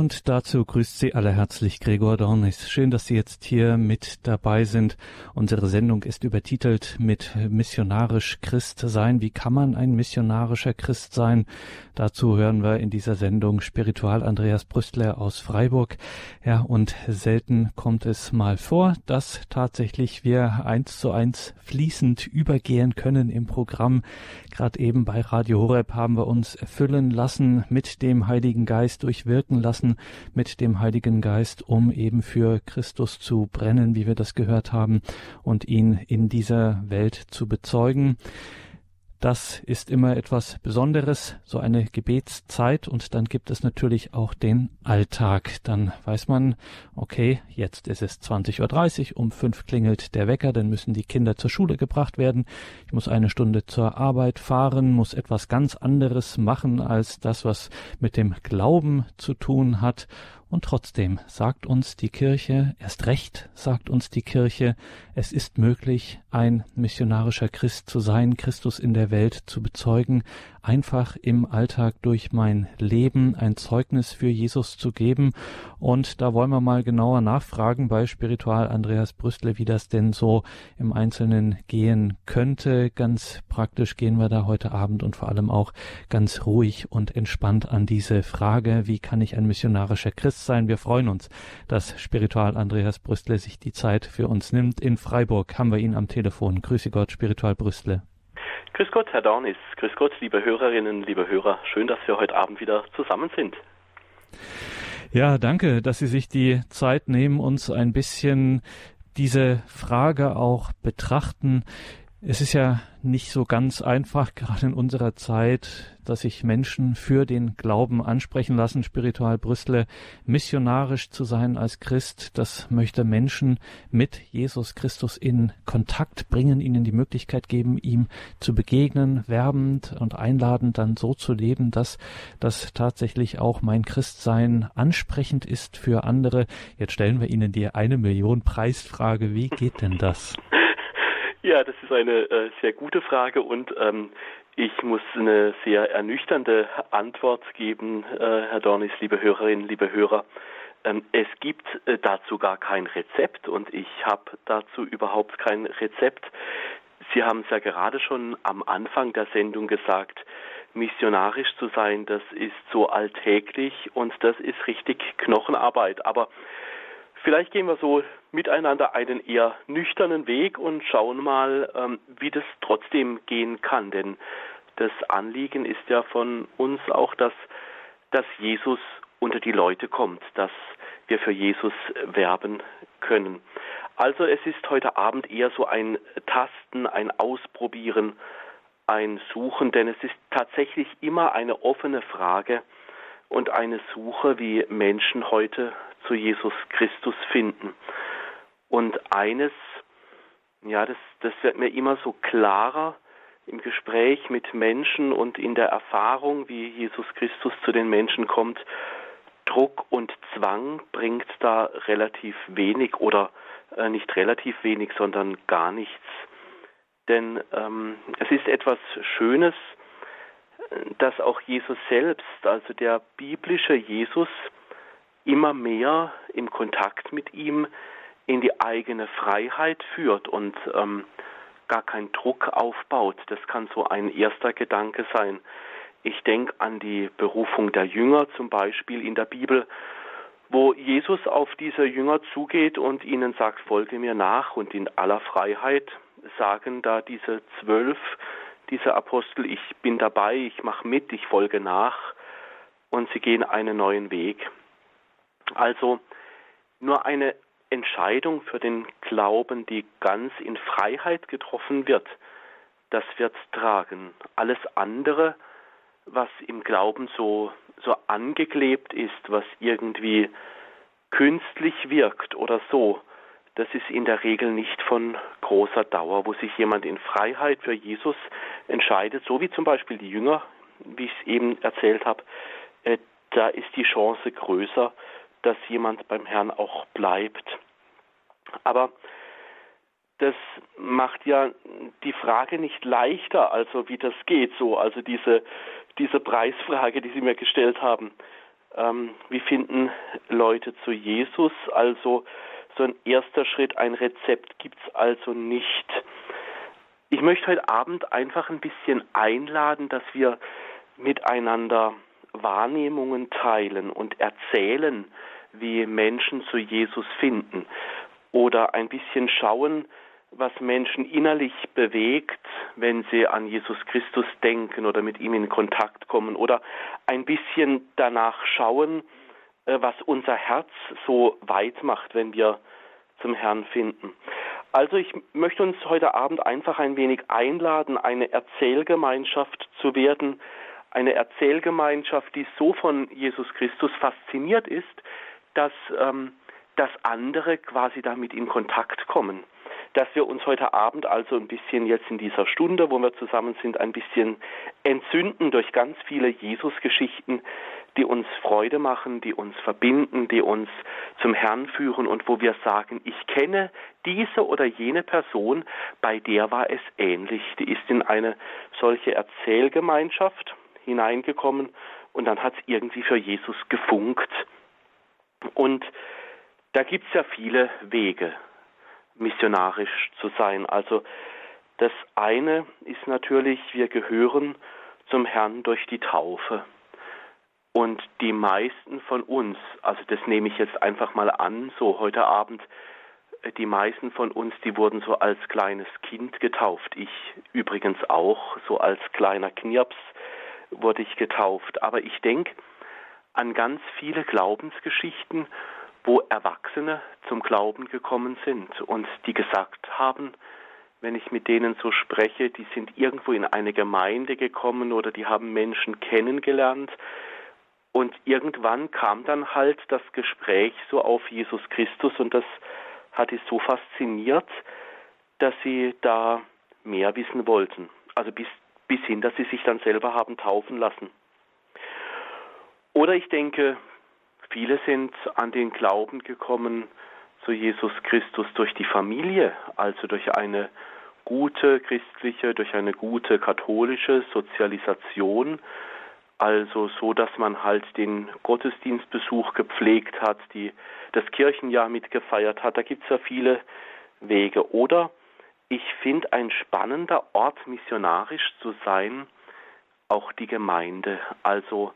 Und dazu grüßt Sie alle herzlich Gregor Dornis. Schön, dass Sie jetzt hier mit dabei sind. Unsere Sendung ist übertitelt mit missionarisch Christ sein. Wie kann man ein missionarischer Christ sein? Dazu hören wir in dieser Sendung Spiritual Andreas Brüstler aus Freiburg. Ja, und selten kommt es mal vor, dass tatsächlich wir eins zu eins fließend übergehen können im Programm. Gerade eben bei Radio Horeb haben wir uns erfüllen lassen, mit dem Heiligen Geist durchwirken lassen lassen mit dem Heiligen Geist, um eben für Christus zu brennen, wie wir das gehört haben, und ihn in dieser Welt zu bezeugen. Das ist immer etwas Besonderes, so eine Gebetszeit. Und dann gibt es natürlich auch den Alltag. Dann weiß man, okay, jetzt ist es 20.30 Uhr, um fünf klingelt der Wecker, dann müssen die Kinder zur Schule gebracht werden. Ich muss eine Stunde zur Arbeit fahren, muss etwas ganz anderes machen als das, was mit dem Glauben zu tun hat. Und trotzdem sagt uns die Kirche, erst recht sagt uns die Kirche, es ist möglich, ein missionarischer Christ zu sein, Christus in der Welt zu bezeugen, einfach im Alltag durch mein Leben ein Zeugnis für Jesus zu geben. Und da wollen wir mal genauer nachfragen bei Spiritual Andreas Brüstle, wie das denn so im Einzelnen gehen könnte. Ganz praktisch gehen wir da heute Abend und vor allem auch ganz ruhig und entspannt an diese Frage, wie kann ich ein missionarischer Christ sein? Wir freuen uns, dass Spiritual Andreas Brüstle sich die Zeit für uns nimmt. In Freiburg haben wir ihn am Telefon. Grüße Gott, Spiritual Brüstle. Grüß Gott, Herr Dornis. Grüß Gott, liebe Hörerinnen, liebe Hörer. Schön, dass wir heute Abend wieder zusammen sind. Ja, danke, dass Sie sich die Zeit nehmen, uns ein bisschen diese Frage auch betrachten. Es ist ja nicht so ganz einfach, gerade in unserer Zeit, dass sich Menschen für den Glauben ansprechen lassen, spiritual Brüssel, missionarisch zu sein als Christ. Das möchte Menschen mit Jesus Christus in Kontakt bringen, ihnen die Möglichkeit geben, ihm zu begegnen, werbend und einladend dann so zu leben, dass das tatsächlich auch mein Christsein ansprechend ist für andere. Jetzt stellen wir Ihnen die eine Million Preisfrage. Wie geht denn das? Ja, das ist eine äh, sehr gute Frage und ähm, ich muss eine sehr ernüchternde Antwort geben, äh, Herr Dornis, liebe Hörerinnen, liebe Hörer. Ähm, es gibt äh, dazu gar kein Rezept und ich habe dazu überhaupt kein Rezept. Sie haben es ja gerade schon am Anfang der Sendung gesagt, missionarisch zu sein, das ist so alltäglich und das ist richtig Knochenarbeit. Aber Vielleicht gehen wir so miteinander einen eher nüchternen Weg und schauen mal, ähm, wie das trotzdem gehen kann. Denn das Anliegen ist ja von uns auch, dass, dass Jesus unter die Leute kommt, dass wir für Jesus werben können. Also es ist heute Abend eher so ein Tasten, ein Ausprobieren, ein Suchen, denn es ist tatsächlich immer eine offene Frage und eine Suche, wie Menschen heute zu Jesus Christus finden. Und eines, ja, das, das wird mir immer so klarer im Gespräch mit Menschen und in der Erfahrung, wie Jesus Christus zu den Menschen kommt. Druck und Zwang bringt da relativ wenig oder äh, nicht relativ wenig, sondern gar nichts. Denn ähm, es ist etwas Schönes, dass auch Jesus selbst, also der biblische Jesus, immer mehr im Kontakt mit ihm in die eigene Freiheit führt und ähm, gar keinen Druck aufbaut. Das kann so ein erster Gedanke sein. Ich denke an die Berufung der Jünger zum Beispiel in der Bibel, wo Jesus auf diese Jünger zugeht und ihnen sagt, folge mir nach und in aller Freiheit sagen da diese zwölf, diese Apostel, ich bin dabei, ich mache mit, ich folge nach und sie gehen einen neuen Weg. Also nur eine Entscheidung für den Glauben, die ganz in Freiheit getroffen wird, das wird tragen. Alles andere, was im Glauben so, so angeklebt ist, was irgendwie künstlich wirkt oder so, das ist in der Regel nicht von großer Dauer, wo sich jemand in Freiheit für Jesus entscheidet, so wie zum Beispiel die Jünger, wie ich es eben erzählt habe, äh, da ist die Chance größer, dass jemand beim Herrn auch bleibt. Aber das macht ja die Frage nicht leichter, also wie das geht so, also diese, diese Preisfrage, die Sie mir gestellt haben. ähm, wie finden Leute zu Jesus? Also so ein erster Schritt, ein Rezept gibt es also nicht. Ich möchte heute Abend einfach ein bisschen einladen, dass wir miteinander Wahrnehmungen teilen und erzählen, wie Menschen zu Jesus finden. Oder ein bisschen schauen, was Menschen innerlich bewegt, wenn sie an Jesus Christus denken oder mit ihm in Kontakt kommen. Oder ein bisschen danach schauen, äh, was unser Herz so weit macht, wenn wir zum Herrn finden. Also ich möchte uns heute Abend einfach ein wenig einladen, eine Erzählgemeinschaft zu werden, eine Erzählgemeinschaft, die so von Jesus Christus fasziniert ist, dass, ähm, dass andere quasi damit in Kontakt kommen. Dass wir uns heute Abend also ein bisschen jetzt in dieser Stunde, wo wir zusammen sind, ein bisschen entzünden durch ganz viele Jesus-Geschichten, die uns Freude machen, die uns verbinden, die uns zum Herrn führen und wo wir sagen, ich kenne diese oder jene Person, bei der war es ähnlich. Die ist in eine solche Erzählgemeinschaft hineingekommen und dann hat es irgendwie für Jesus gefunkt. Und da gibt es ja viele Wege, missionarisch zu sein. Also das eine ist natürlich, wir gehören zum Herrn durch die Taufe. Und die meisten von uns, also das nehme ich jetzt einfach mal an, so heute Abend, die meisten von uns, die wurden so als kleines Kind getauft. Ich übrigens auch, so als kleiner Knirps wurde ich getauft. Aber ich denke an ganz viele Glaubensgeschichten, wo Erwachsene zum Glauben gekommen sind und die gesagt haben, wenn ich mit denen so spreche, die sind irgendwo in eine Gemeinde gekommen oder die haben Menschen kennengelernt. Und irgendwann kam dann halt das Gespräch so auf Jesus Christus und das hat die so fasziniert, dass sie da mehr wissen wollten. Also bis bis hin, dass sie sich dann selber haben taufen lassen. Oder ich denke, viele sind an den Glauben gekommen zu Jesus Christus durch die Familie, also durch eine gute christliche, durch eine gute katholische Sozialisation, also so, dass man halt den Gottesdienstbesuch gepflegt hat, die, das Kirchenjahr mitgefeiert hat. Da gibt es ja viele Wege. Oder ich finde, ein spannender Ort missionarisch zu sein, auch die Gemeinde. Also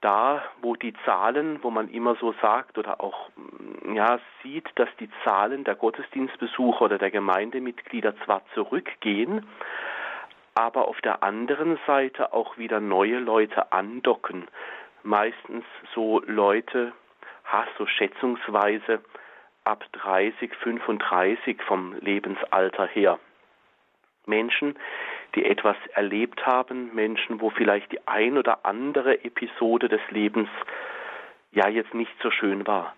da, wo die Zahlen, wo man immer so sagt oder auch mm, ja, sieht, dass die Zahlen der Gottesdienstbesucher oder der Gemeindemitglieder zwar zurückgehen, aber auf der anderen Seite auch wieder neue Leute andocken. Meistens so Leute, ha, so schätzungsweise ab 30, 35 vom Lebensalter her. Menschen, die etwas erlebt haben, Menschen, wo vielleicht die ein oder andere Episode des Lebens ja jetzt nicht so schön war,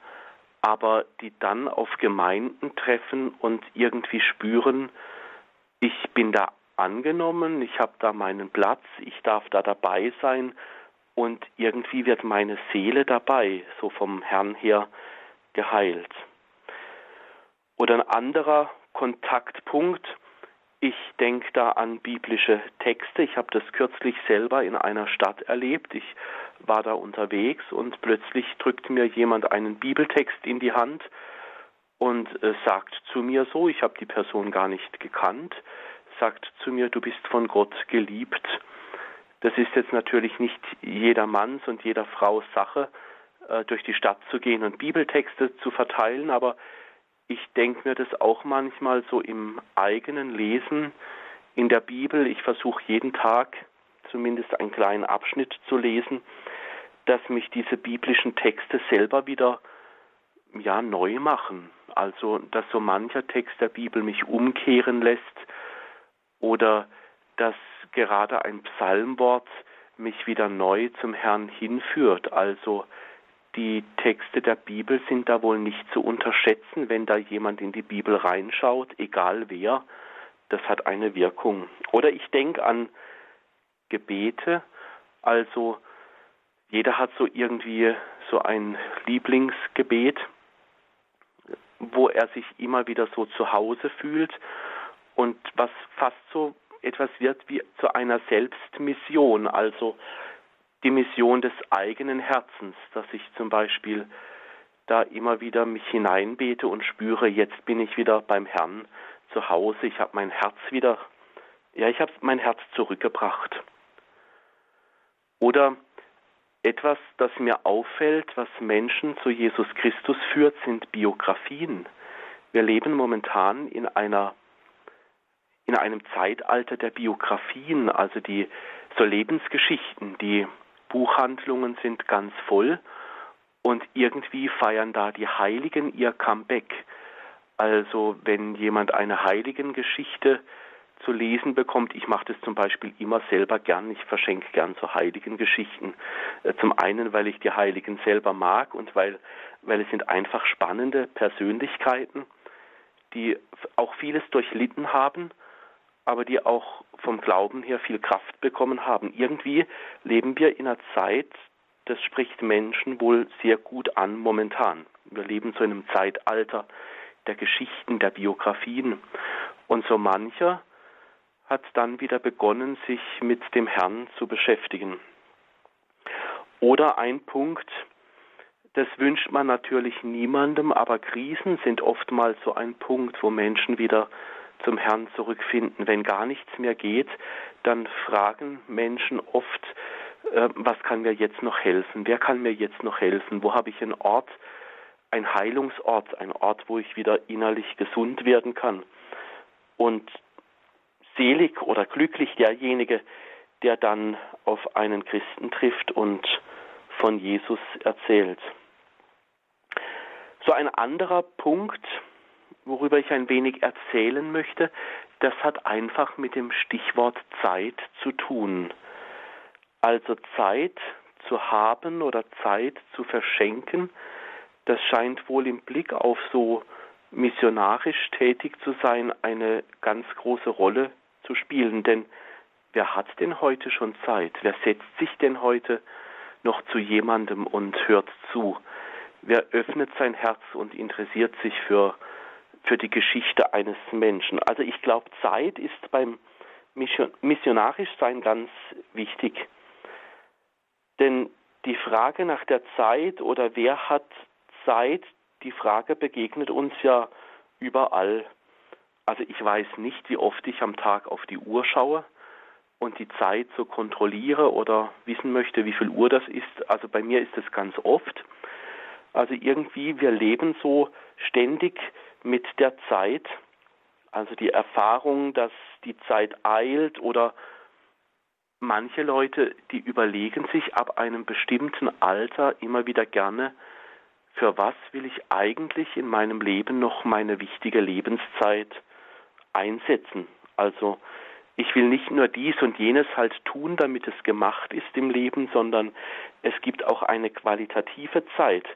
aber die dann auf Gemeinden treffen und irgendwie spüren, ich bin da angenommen, ich habe da meinen Platz, ich darf da dabei sein und irgendwie wird meine Seele dabei, so vom Herrn her geheilt. Oder ein anderer Kontaktpunkt, ich denke da an biblische Texte. Ich habe das kürzlich selber in einer Stadt erlebt. Ich war da unterwegs und plötzlich drückt mir jemand einen Bibeltext in die Hand und äh, sagt zu mir so, ich habe die Person gar nicht gekannt, sagt zu mir, du bist von Gott geliebt. Das ist jetzt natürlich nicht jeder Manns und jeder Frau Sache, äh, durch die Stadt zu gehen und Bibeltexte zu verteilen, aber ich denke mir das auch manchmal so im eigenen Lesen in der Bibel. Ich versuche jeden Tag zumindest einen kleinen Abschnitt zu lesen, dass mich diese biblischen Texte selber wieder ja neu machen. Also dass so mancher Text der Bibel mich umkehren lässt oder dass gerade ein Psalmwort mich wieder neu zum Herrn hinführt. Also die Texte der Bibel sind da wohl nicht zu unterschätzen, wenn da jemand in die Bibel reinschaut, egal wer, das hat eine Wirkung. Oder ich denke an Gebete, also jeder hat so irgendwie so ein Lieblingsgebet, wo er sich immer wieder so zu Hause fühlt. Und was fast so etwas wird wie zu einer Selbstmission, also die Mission des eigenen Herzens, dass ich zum Beispiel da immer wieder mich hineinbete und spüre, jetzt bin ich wieder beim Herrn zu Hause, ich habe mein Herz wieder, ja, ich habe mein Herz zurückgebracht. Oder etwas, das mir auffällt, was Menschen zu Jesus Christus führt, sind Biografien. Wir leben momentan in einer in einem Zeitalter der Biografien, also die so Lebensgeschichten, die Buchhandlungen sind ganz voll und irgendwie feiern da die Heiligen ihr Comeback. Also wenn jemand eine Heiligengeschichte zu lesen bekommt, ich mache das zum Beispiel immer selber gern, ich verschenke gern so heiligen Geschichten. Äh, zum einen, weil ich die Heiligen selber mag und weil, weil es sind einfach spannende Persönlichkeiten, die auch vieles durchlitten haben aber die auch vom Glauben her viel Kraft bekommen haben. Irgendwie leben wir in einer Zeit, das spricht Menschen wohl sehr gut an momentan. Wir leben so in einem Zeitalter der Geschichten, der Biografien. Und so mancher hat dann wieder begonnen, sich mit dem Herrn zu beschäftigen. Oder ein Punkt, das wünscht man natürlich niemandem, aber Krisen sind oftmals so ein Punkt, wo Menschen wieder zum Herrn zurückfinden. Wenn gar nichts mehr geht, dann fragen Menschen oft, äh, was kann mir jetzt noch helfen? Wer kann mir jetzt noch helfen? Wo habe ich einen Ort, ein Heilungsort, ein Ort, wo ich wieder innerlich gesund werden kann? Und selig oder glücklich derjenige, der dann auf einen Christen trifft und von Jesus erzählt. So ein anderer Punkt, worüber ich ein wenig erzählen möchte, das hat einfach mit dem Stichwort Zeit zu tun. Also Zeit zu haben oder Zeit zu verschenken, das scheint wohl im Blick auf so missionarisch tätig zu sein eine ganz große Rolle zu spielen. Denn wer hat denn heute schon Zeit? Wer setzt sich denn heute noch zu jemandem und hört zu? Wer öffnet sein Herz und interessiert sich für für die Geschichte eines Menschen. Also ich glaube, Zeit ist beim Missionarischsein ganz wichtig. Denn die Frage nach der Zeit oder wer hat Zeit, die Frage begegnet uns ja überall. Also ich weiß nicht, wie oft ich am Tag auf die Uhr schaue und die Zeit so kontrolliere oder wissen möchte, wie viel Uhr das ist. Also bei mir ist es ganz oft. Also irgendwie, wir leben so ständig mit der Zeit, also die Erfahrung, dass die Zeit eilt oder manche Leute, die überlegen sich ab einem bestimmten Alter immer wieder gerne, für was will ich eigentlich in meinem Leben noch meine wichtige Lebenszeit einsetzen. Also ich will nicht nur dies und jenes halt tun, damit es gemacht ist im Leben, sondern es gibt auch eine qualitative Zeit,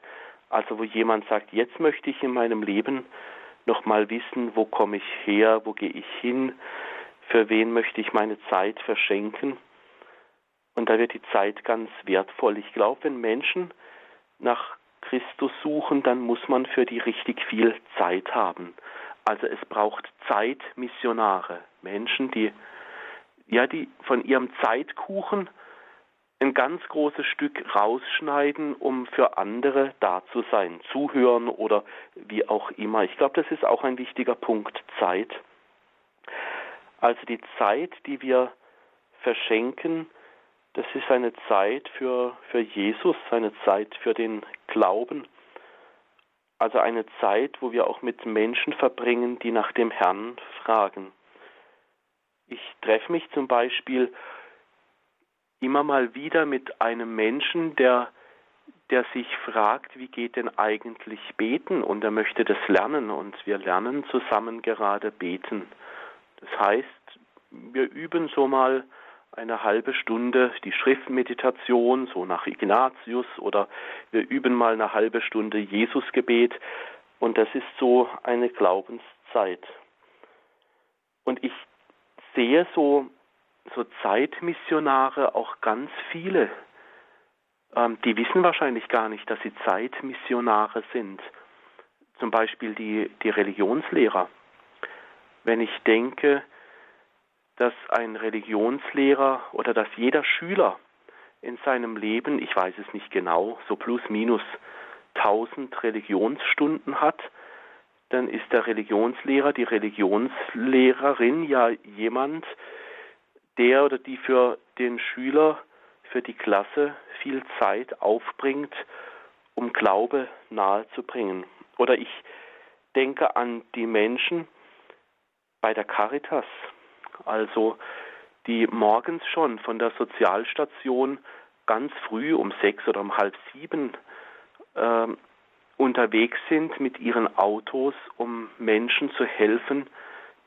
also wo jemand sagt, jetzt möchte ich in meinem Leben nochmal wissen, wo komme ich her, wo gehe ich hin, für wen möchte ich meine Zeit verschenken. Und da wird die Zeit ganz wertvoll. Ich glaube, wenn Menschen nach Christus suchen, dann muss man für die richtig viel Zeit haben. Also es braucht Zeitmissionare, Menschen, die ja, die von ihrem Zeitkuchen ein ganz großes Stück rausschneiden, um für andere da zu sein, zuhören oder wie auch immer. Ich glaube, das ist auch ein wichtiger Punkt, Zeit. Also die Zeit, die wir verschenken, das ist eine Zeit für, für Jesus, eine Zeit für den Glauben. Also eine Zeit, wo wir auch mit Menschen verbringen, die nach dem Herrn fragen. Ich treffe mich zum Beispiel immer mal wieder mit einem Menschen, der, der sich fragt, wie geht denn eigentlich beten und er möchte das lernen und wir lernen zusammen gerade beten. Das heißt, wir üben so mal eine halbe Stunde die Schriftmeditation, so nach Ignatius, oder wir üben mal eine halbe Stunde Jesusgebet und das ist so eine Glaubenszeit. Und ich sehe so so Zeitmissionare auch ganz viele, ähm, die wissen wahrscheinlich gar nicht, dass sie Zeitmissionare sind. Zum Beispiel die, die Religionslehrer. Wenn ich denke, dass ein Religionslehrer oder dass jeder Schüler in seinem Leben, ich weiß es nicht genau, so plus minus 1000 Religionsstunden hat, dann ist der Religionslehrer, die Religionslehrerin ja jemand, der oder die für den Schüler, für die Klasse viel Zeit aufbringt, um Glaube nahezubringen. Oder ich denke an die Menschen bei der Caritas, also die morgens schon von der Sozialstation ganz früh um sechs oder um halb sieben äh, unterwegs sind mit ihren Autos, um Menschen zu helfen,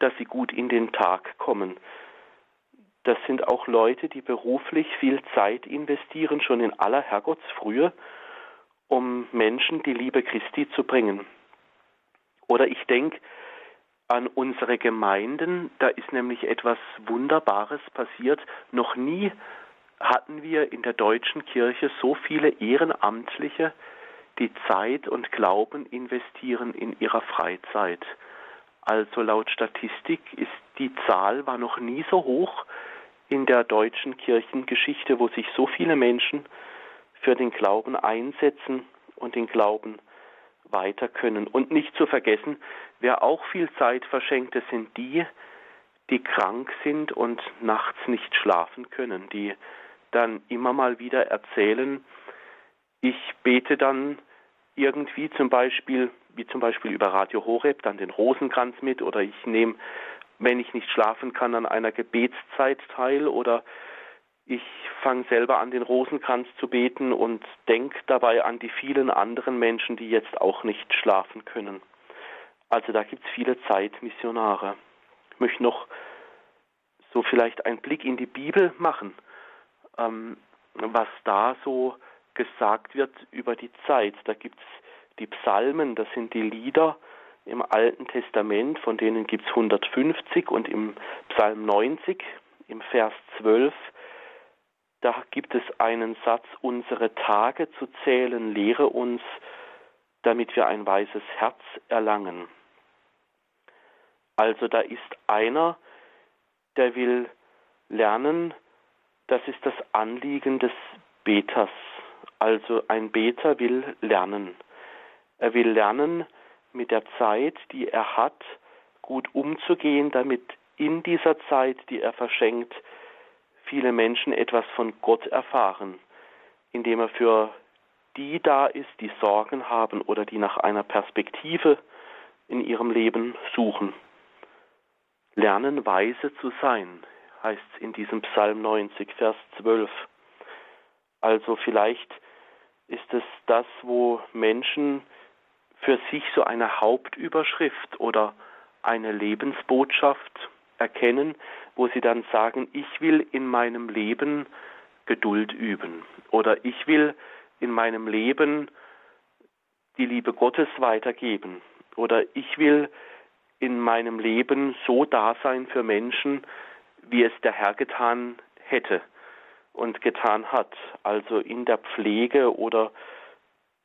dass sie gut in den Tag kommen. Das sind auch Leute, die beruflich viel Zeit investieren, schon in aller Herrgottsfrühe, um Menschen die Liebe Christi zu bringen. Oder ich denke an unsere Gemeinden, da ist nämlich etwas Wunderbares passiert. Noch nie hatten wir in der deutschen Kirche so viele Ehrenamtliche, die Zeit und Glauben investieren in ihrer Freizeit. Also laut Statistik ist die Zahl war noch nie so hoch in der deutschen Kirchengeschichte, wo sich so viele Menschen für den Glauben einsetzen und den Glauben weiter können. Und nicht zu vergessen, wer auch viel Zeit verschenkt, das sind die, die krank sind und nachts nicht schlafen können, die dann immer mal wieder erzählen, ich bete dann irgendwie zum Beispiel, wie zum Beispiel über Radio Horeb, dann den Rosenkranz mit oder ich nehme, wenn ich nicht schlafen kann, an einer Gebetszeit teil oder ich fange selber an, den Rosenkranz zu beten und denke dabei an die vielen anderen Menschen, die jetzt auch nicht schlafen können. Also da gibt es viele Zeitmissionare. Ich möchte noch so vielleicht einen Blick in die Bibel machen, ähm, was da so gesagt wird über die Zeit. Da gibt es die Psalmen, das sind die Lieder im Alten Testament, von denen gibt es 150 und im Psalm 90, im Vers 12, da gibt es einen Satz, unsere Tage zu zählen, lehre uns, damit wir ein weises Herz erlangen. Also da ist einer, der will lernen, das ist das Anliegen des Beters. Also ein Beter will lernen. Er will lernen, mit der Zeit, die er hat, gut umzugehen, damit in dieser Zeit, die er verschenkt, viele Menschen etwas von Gott erfahren, indem er für die da ist, die Sorgen haben oder die nach einer Perspektive in ihrem Leben suchen. Lernen weise zu sein, heißt es in diesem Psalm 90, Vers 12. Also vielleicht ist es das, wo Menschen für sich so eine Hauptüberschrift oder eine Lebensbotschaft erkennen, wo sie dann sagen, ich will in meinem Leben Geduld üben oder ich will in meinem Leben die Liebe Gottes weitergeben oder ich will in meinem Leben so da sein für Menschen, wie es der Herr getan hätte und getan hat, also in der Pflege oder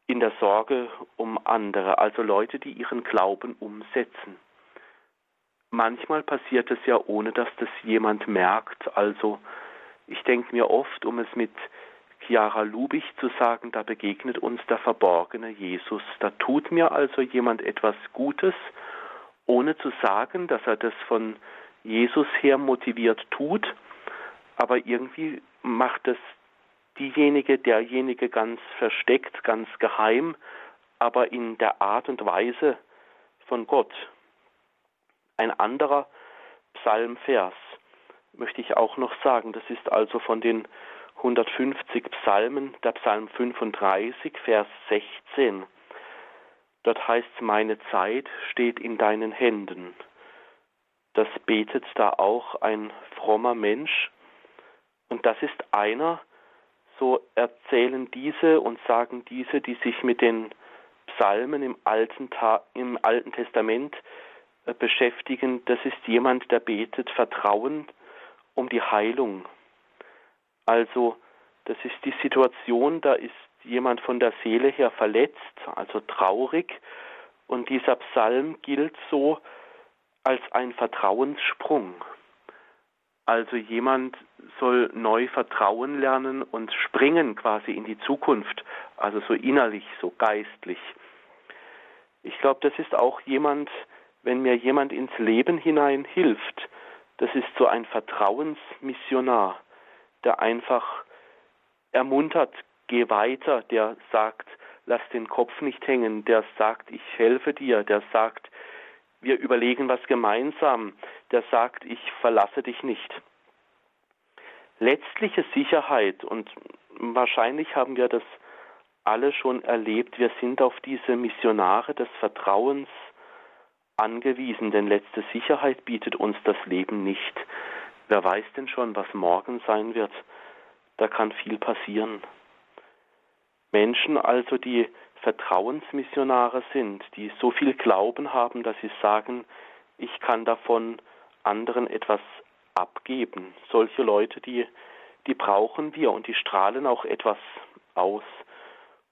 in der Sorge um andere, also Leute, die ihren Glauben umsetzen. Manchmal passiert es ja ohne, dass das jemand merkt. Also ich denke mir oft, um es mit Chiara Lubich zu sagen, da begegnet uns der verborgene Jesus. Da tut mir also jemand etwas Gutes, ohne zu sagen, dass er das von Jesus her motiviert tut, aber irgendwie macht es diejenige, derjenige ganz versteckt, ganz geheim, aber in der Art und Weise von Gott. Ein anderer Psalmvers möchte ich auch noch sagen, das ist also von den 150 Psalmen, der Psalm 35, Vers 16. Dort heißt es, meine Zeit steht in deinen Händen. Das betet da auch ein frommer Mensch. Und das ist einer, so erzählen diese und sagen diese, die sich mit den Psalmen im Alten, im Alten Testament äh, beschäftigen, das ist jemand, der betet Vertrauen um die Heilung. Also das ist die Situation, da ist jemand von der Seele her verletzt, also traurig, und dieser Psalm gilt so als ein Vertrauenssprung. Also jemand soll neu vertrauen lernen und springen quasi in die Zukunft, also so innerlich, so geistlich. Ich glaube, das ist auch jemand, wenn mir jemand ins Leben hinein hilft, das ist so ein Vertrauensmissionar, der einfach ermuntert, geh weiter, der sagt, lass den Kopf nicht hängen, der sagt, ich helfe dir, der sagt, wir überlegen was gemeinsam, der sagt, ich verlasse dich nicht. Letztliche Sicherheit, und wahrscheinlich haben wir das alle schon erlebt, wir sind auf diese Missionare des Vertrauens angewiesen, denn letzte Sicherheit bietet uns das Leben nicht. Wer weiß denn schon, was morgen sein wird? Da kann viel passieren. Menschen also, die Vertrauensmissionare sind, die so viel Glauben haben, dass sie sagen, ich kann davon anderen etwas abgeben. Solche Leute, die, die brauchen wir und die strahlen auch etwas aus.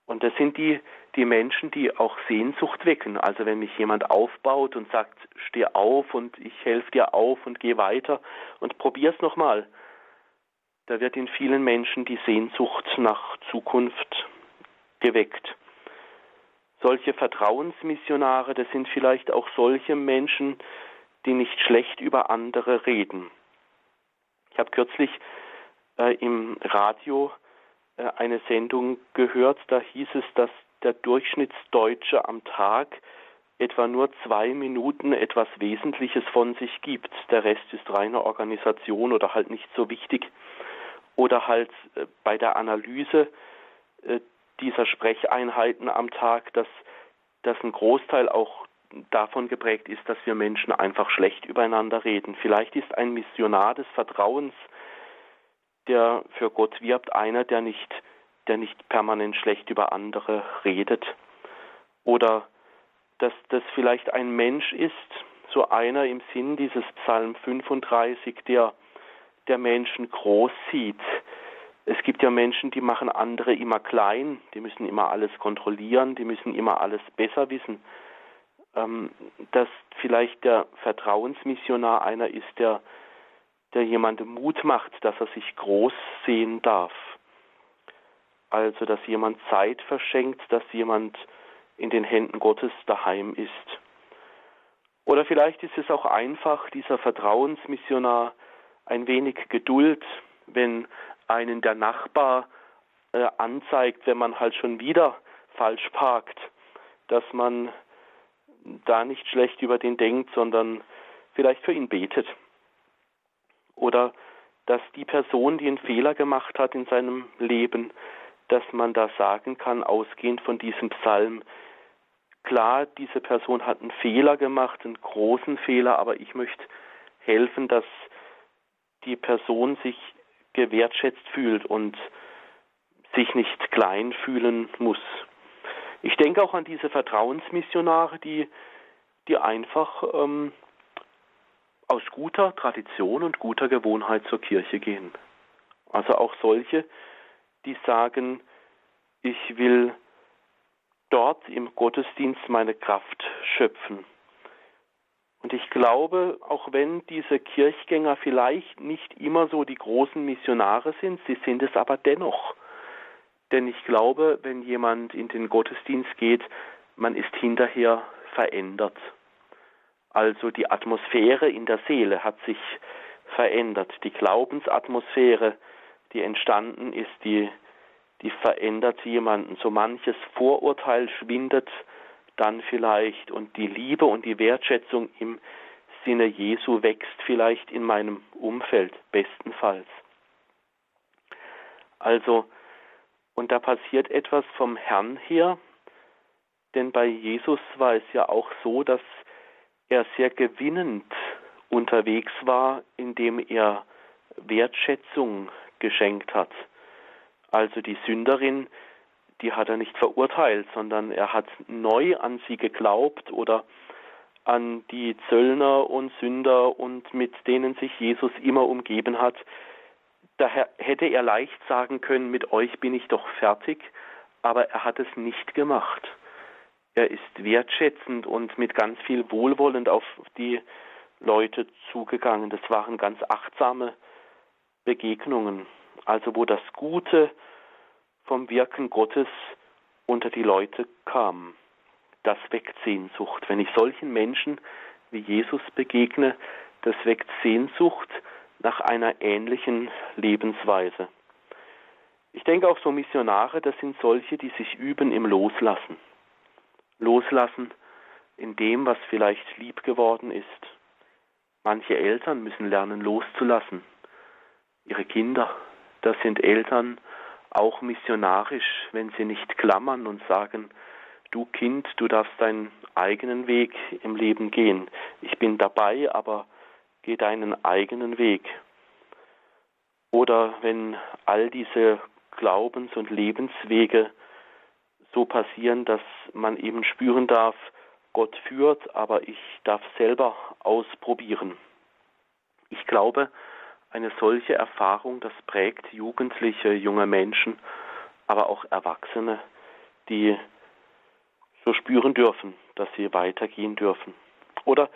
Und das sind die, die Menschen, die auch Sehnsucht wecken. Also wenn mich jemand aufbaut und sagt, steh auf und ich helfe dir auf und geh weiter und probier's nochmal, da wird in vielen Menschen die Sehnsucht nach Zukunft geweckt. Solche Vertrauensmissionare, das sind vielleicht auch solche Menschen, die nicht schlecht über andere reden. Ich habe kürzlich äh, im Radio äh, eine Sendung gehört, da hieß es, dass der Durchschnittsdeutsche am Tag etwa nur zwei Minuten etwas Wesentliches von sich gibt. Der Rest ist reine Organisation oder halt nicht so wichtig. Oder halt äh, bei der Analyse äh, dieser Sprecheinheiten am Tag, dass, dass ein Großteil auch davon geprägt ist, dass wir Menschen einfach schlecht übereinander reden. Vielleicht ist ein Missionar des Vertrauens, der für Gott wirbt, einer, der nicht, der nicht permanent schlecht über andere redet. Oder dass das vielleicht ein Mensch ist, so einer im Sinn dieses Psalm 35, der der Menschen groß sieht, es gibt ja Menschen, die machen andere immer klein, die müssen immer alles kontrollieren, die müssen immer alles besser wissen. Ähm, dass vielleicht der Vertrauensmissionar einer ist, der, der jemandem Mut macht, dass er sich groß sehen darf. Also, dass jemand Zeit verschenkt, dass jemand in den Händen Gottes daheim ist. Oder vielleicht ist es auch einfach, dieser Vertrauensmissionar, ein wenig Geduld, wenn einen der Nachbar äh, anzeigt, wenn man halt schon wieder falsch parkt, dass man da nicht schlecht über den denkt, sondern vielleicht für ihn betet. Oder dass die Person, die einen Fehler gemacht hat in seinem Leben, dass man da sagen kann, ausgehend von diesem Psalm, klar, diese Person hat einen Fehler gemacht, einen großen Fehler, aber ich möchte helfen, dass die Person sich gewertschätzt fühlt und sich nicht klein fühlen muss. Ich denke auch an diese Vertrauensmissionare, die, die einfach ähm, aus guter Tradition und guter Gewohnheit zur Kirche gehen. Also auch solche, die sagen, ich will dort im Gottesdienst meine Kraft schöpfen. Und ich glaube, auch wenn diese Kirchgänger vielleicht nicht immer so die großen Missionare sind, sie sind es aber dennoch. Denn ich glaube, wenn jemand in den Gottesdienst geht, man ist hinterher verändert. Also die Atmosphäre in der Seele hat sich verändert. Die Glaubensatmosphäre, die entstanden ist, die, die verändert jemanden. So manches Vorurteil schwindet dann vielleicht und die Liebe und die Wertschätzung im Sinne Jesu wächst vielleicht in meinem Umfeld bestenfalls. Also, und da passiert etwas vom Herrn her, denn bei Jesus war es ja auch so, dass er sehr gewinnend unterwegs war, indem er Wertschätzung geschenkt hat. Also die Sünderin, die hat er nicht verurteilt, sondern er hat neu an sie geglaubt oder an die Zöllner und Sünder und mit denen sich Jesus immer umgeben hat. Daher hätte er leicht sagen können, mit euch bin ich doch fertig, aber er hat es nicht gemacht. Er ist wertschätzend und mit ganz viel Wohlwollend auf die Leute zugegangen. Das waren ganz achtsame Begegnungen, also wo das Gute vom Wirken Gottes unter die Leute kam. Das weckt Sehnsucht. Wenn ich solchen Menschen wie Jesus begegne, das weckt Sehnsucht nach einer ähnlichen Lebensweise. Ich denke auch so Missionare, das sind solche, die sich üben im Loslassen. Loslassen in dem, was vielleicht lieb geworden ist. Manche Eltern müssen lernen loszulassen. Ihre Kinder, das sind Eltern auch missionarisch, wenn sie nicht klammern und sagen, du Kind, du darfst deinen eigenen Weg im Leben gehen. Ich bin dabei, aber geh deinen eigenen Weg. Oder wenn all diese Glaubens- und Lebenswege so passieren, dass man eben spüren darf, Gott führt, aber ich darf selber ausprobieren. Ich glaube, eine solche Erfahrung, das prägt Jugendliche, junge Menschen, aber auch Erwachsene, die so spüren dürfen, dass sie weitergehen dürfen. Oder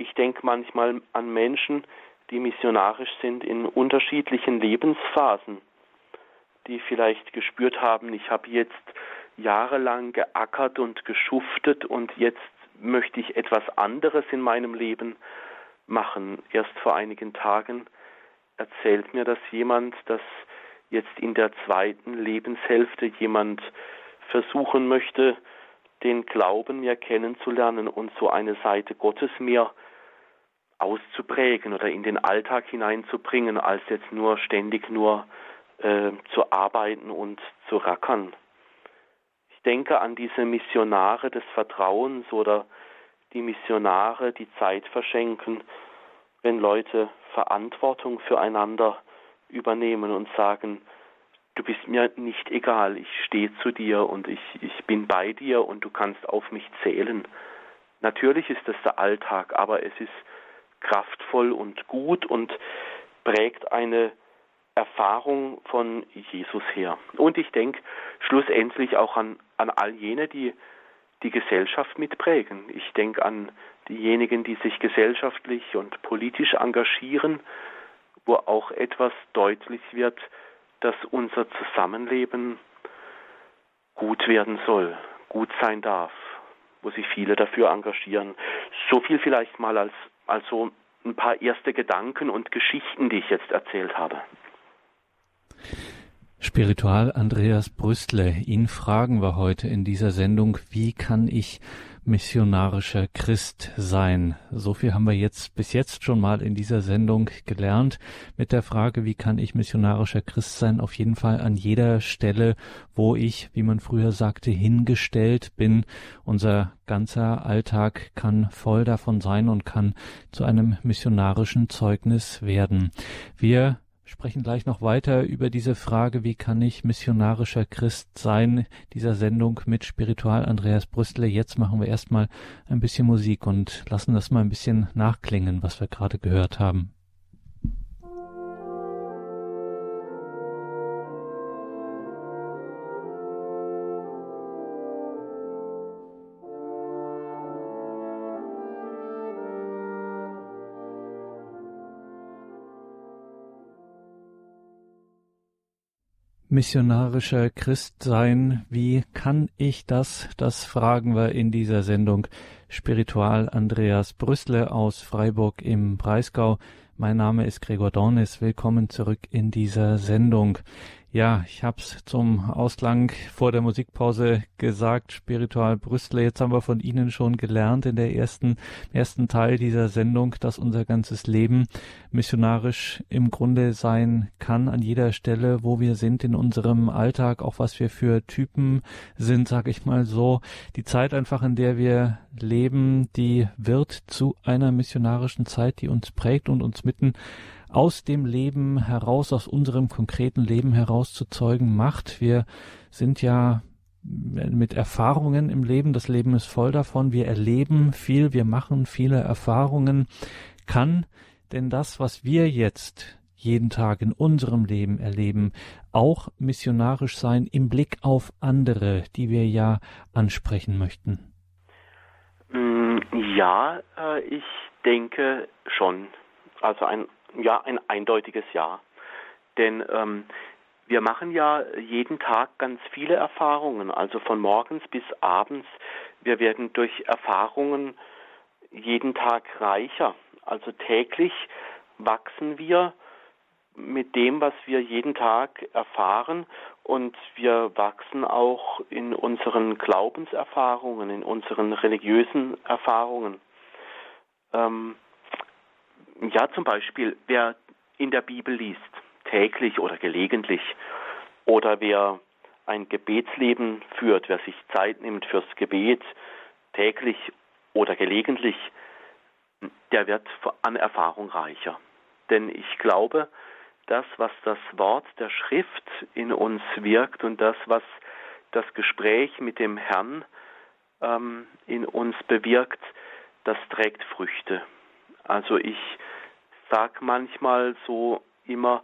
ich denke manchmal an Menschen, die missionarisch sind in unterschiedlichen Lebensphasen, die vielleicht gespürt haben, ich habe jetzt jahrelang geackert und geschuftet und jetzt möchte ich etwas anderes in meinem Leben machen. Erst vor einigen Tagen erzählt mir das jemand, dass jetzt in der zweiten Lebenshälfte jemand versuchen möchte, den Glauben mehr kennenzulernen und so eine Seite Gottes mehr auszuprägen oder in den Alltag hineinzubringen, als jetzt nur ständig nur äh, zu arbeiten und zu rackern. Ich denke an diese Missionare des Vertrauens oder die Missionare, die Zeit verschenken, wenn Leute Verantwortung füreinander übernehmen und sagen, du bist mir nicht egal, ich stehe zu dir und ich, ich bin bei dir und du kannst auf mich zählen. Natürlich ist das der Alltag, aber es ist kraftvoll und gut und prägt eine Erfahrung von Jesus her. Und ich denke schlussendlich auch an, an all jene, die die Gesellschaft mitprägen. Ich denke an diejenigen, die sich gesellschaftlich und politisch engagieren, wo auch etwas deutlich wird, dass unser Zusammenleben gut werden soll, gut sein darf, wo sich viele dafür engagieren. So viel vielleicht mal als also ein paar erste Gedanken und Geschichten, die ich jetzt erzählt habe. Spiritual Andreas Brüstle, ihn fragen wir heute in dieser Sendung, wie kann ich missionarischer Christ sein? So viel haben wir jetzt bis jetzt schon mal in dieser Sendung gelernt mit der Frage, wie kann ich missionarischer Christ sein? Auf jeden Fall an jeder Stelle, wo ich, wie man früher sagte, hingestellt bin. Unser ganzer Alltag kann voll davon sein und kann zu einem missionarischen Zeugnis werden. Wir sprechen gleich noch weiter über diese Frage, wie kann ich missionarischer Christ sein, dieser Sendung mit Spiritual Andreas Brüstle. Jetzt machen wir erstmal ein bisschen Musik und lassen das mal ein bisschen nachklingen, was wir gerade gehört haben. Missionarischer Christ sein. Wie kann ich das? Das fragen wir in dieser Sendung. Spiritual Andreas Brüssle aus Freiburg im Breisgau. Mein Name ist Gregor Dornis. Willkommen zurück in dieser Sendung. Ja, ich hab's zum Ausklang vor der Musikpause gesagt, Spiritual Brüssel. Jetzt haben wir von Ihnen schon gelernt in der ersten, ersten Teil dieser Sendung, dass unser ganzes Leben missionarisch im Grunde sein kann an jeder Stelle, wo wir sind in unserem Alltag, auch was wir für Typen sind, sag ich mal so. Die Zeit einfach, in der wir leben, die wird zu einer missionarischen Zeit, die uns prägt und uns mitten aus dem Leben heraus, aus unserem konkreten Leben heraus zu Zeugen macht. Wir sind ja mit Erfahrungen im Leben, das Leben ist voll davon, wir erleben viel, wir machen viele Erfahrungen. Kann denn das, was wir jetzt jeden Tag in unserem Leben erleben, auch missionarisch sein im Blick auf andere, die wir ja ansprechen möchten? Mm, ja, äh, ich denke schon. Also ein ja, ein eindeutiges Ja. Denn ähm, wir machen ja jeden Tag ganz viele Erfahrungen, also von morgens bis abends. Wir werden durch Erfahrungen jeden Tag reicher. Also täglich wachsen wir mit dem, was wir jeden Tag erfahren und wir wachsen auch in unseren Glaubenserfahrungen, in unseren religiösen Erfahrungen. Ähm, ja, zum Beispiel, wer in der Bibel liest, täglich oder gelegentlich, oder wer ein Gebetsleben führt, wer sich Zeit nimmt fürs Gebet, täglich oder gelegentlich, der wird an Erfahrung reicher. Denn ich glaube, das, was das Wort der Schrift in uns wirkt und das, was das Gespräch mit dem Herrn ähm, in uns bewirkt, das trägt Früchte. Also ich sage manchmal so immer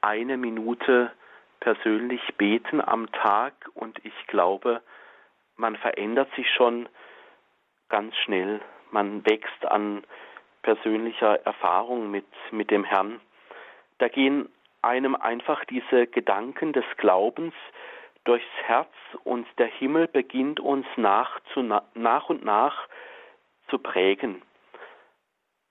eine Minute persönlich beten am Tag und ich glaube, man verändert sich schon ganz schnell. Man wächst an persönlicher Erfahrung mit, mit dem Herrn. Da gehen einem einfach diese Gedanken des Glaubens durchs Herz und der Himmel beginnt uns nach, zu, nach und nach zu prägen.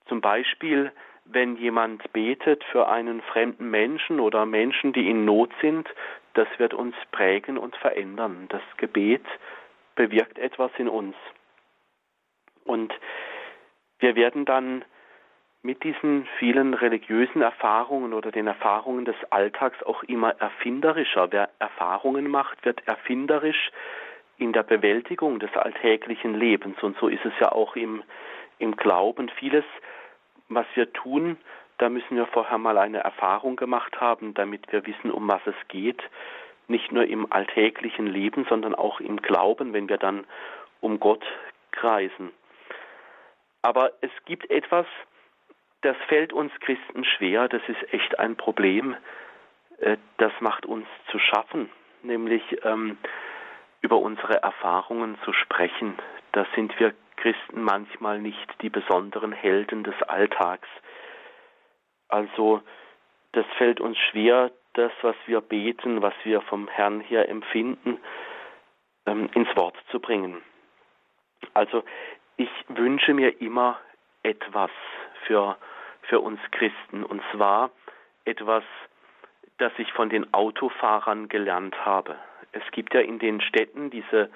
Zum Beispiel, wenn jemand betet für einen fremden Menschen oder Menschen, die in Not sind, das wird uns prägen und verändern. Das Gebet bewirkt etwas in uns. Und wir werden dann mit diesen vielen religiösen Erfahrungen oder den Erfahrungen des Alltags auch immer erfinderischer. Wer Erfahrungen macht, wird erfinderisch in der Bewältigung des alltäglichen Lebens. Und so ist es ja auch im, im Glauben. Vieles, was wir tun, da müssen wir vorher mal eine Erfahrung gemacht haben, damit wir wissen, um was es geht. Nicht nur im alltäglichen Leben, sondern auch im Glauben, wenn wir dann um Gott kreisen. Aber es gibt etwas, das fällt uns Christen schwer, das ist echt ein Problem. Äh, das macht uns zu schaffen, nämlich ähm, über unsere Erfahrungen zu sprechen. Da sind wir Christen manchmal nicht die besonderen Helden des Alltags. Also das fällt uns schwer, das, was wir beten, was wir vom Herrn her empfinden, ähm, ins Wort zu bringen. Also ich wünsche mir immer etwas für für uns Christen. Und zwar etwas, das ich von den Autofahrern gelernt habe. Es gibt ja in den Städten diese,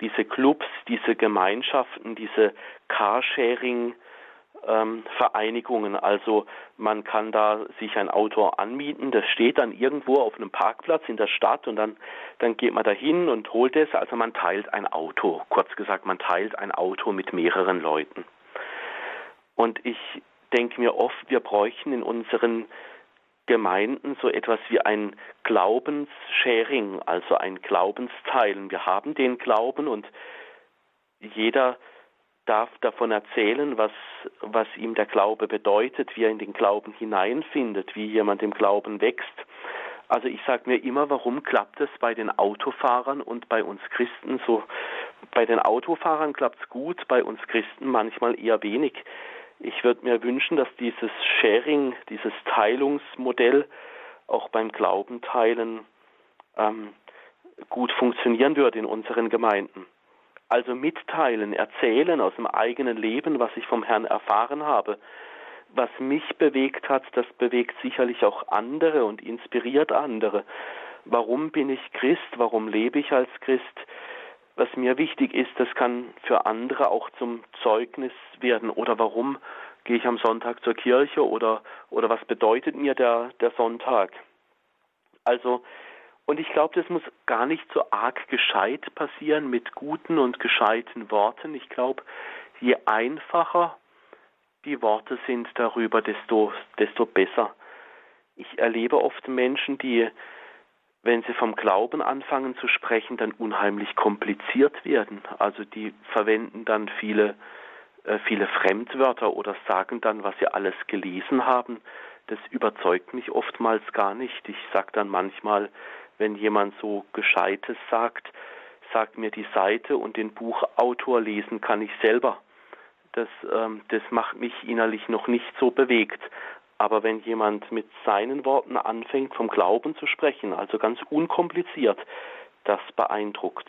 diese Clubs, diese Gemeinschaften, diese Carsharing, ähm, Vereinigungen. Also man kann da sich ein Auto anmieten, das steht dann irgendwo auf einem Parkplatz in der Stadt und dann, dann geht man da hin und holt es. Also man teilt ein Auto. Kurz gesagt, man teilt ein Auto mit mehreren Leuten. Und ich denke mir oft, wir bräuchten in unseren Gemeinden so etwas wie ein Glaubenssharing, also ein Glaubensteilen. Wir haben den Glauben und jeder darf davon erzählen, was, was ihm der Glaube bedeutet, wie er in den Glauben hineinfindet, wie jemand im Glauben wächst. Also ich sage mir immer, warum klappt es bei den Autofahrern und bei uns Christen so? Bei den Autofahrern klappt es gut, bei uns Christen manchmal eher wenig. Ich würde mir wünschen, dass dieses Sharing, dieses Teilungsmodell auch beim Glauben teilen ähm, gut funktionieren würde in unseren Gemeinden. Also mitteilen, erzählen aus dem eigenen Leben, was ich vom Herrn erfahren habe. Was mich bewegt hat, das bewegt sicherlich auch andere und inspiriert andere. Warum bin ich Christ? Warum lebe ich als Christ? Was mir wichtig ist, das kann für andere auch zum Zeugnis werden. Oder warum gehe ich am Sonntag zur Kirche oder, oder was bedeutet mir der, der Sonntag? Also, und ich glaube, das muss gar nicht so arg gescheit passieren mit guten und gescheiten Worten. Ich glaube, je einfacher die Worte sind darüber, desto, desto besser. Ich erlebe oft Menschen, die wenn sie vom Glauben anfangen zu sprechen, dann unheimlich kompliziert werden. Also die verwenden dann viele, äh, viele Fremdwörter oder sagen dann, was sie alles gelesen haben. Das überzeugt mich oftmals gar nicht. Ich sage dann manchmal, wenn jemand so Gescheites sagt, sagt mir die Seite und den Buchautor lesen kann ich selber. Das, ähm, das macht mich innerlich noch nicht so bewegt. Aber wenn jemand mit seinen Worten anfängt, vom Glauben zu sprechen, also ganz unkompliziert, das beeindruckt.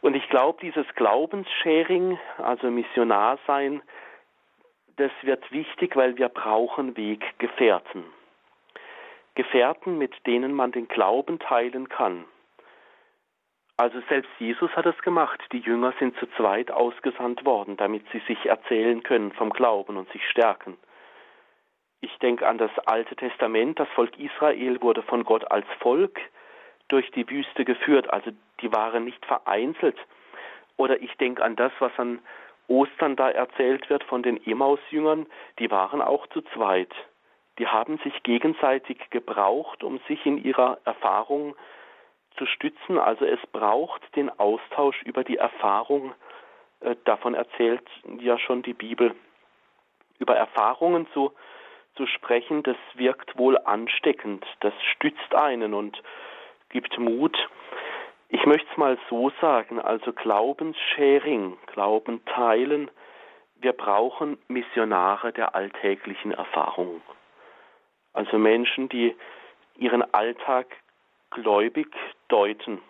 Und ich glaube, dieses Glaubenssharing, also Missionar sein, das wird wichtig, weil wir brauchen Weggefährten. Gefährten, mit denen man den Glauben teilen kann. Also selbst Jesus hat es gemacht. Die Jünger sind zu zweit ausgesandt worden, damit sie sich erzählen können vom Glauben und sich stärken. Ich denke an das Alte Testament. Das Volk Israel wurde von Gott als Volk durch die Wüste geführt. Also die waren nicht vereinzelt. Oder ich denke an das, was an Ostern da erzählt wird von den Emmaus-Jüngern. Die waren auch zu zweit. Die haben sich gegenseitig gebraucht, um sich in ihrer Erfahrung zu stützen. Also es braucht den Austausch über die Erfahrung. Äh, davon erzählt ja schon die Bibel. Über Erfahrungen zu, zu sprechen, das wirkt wohl ansteckend. Das stützt einen und gibt Mut. Ich möchte es mal so sagen, also Glaubenssharing, Glauben teilen, wir brauchen Missionare der alltäglichen Erfahrung. Also Menschen, die ihren Alltag gläubig deuten,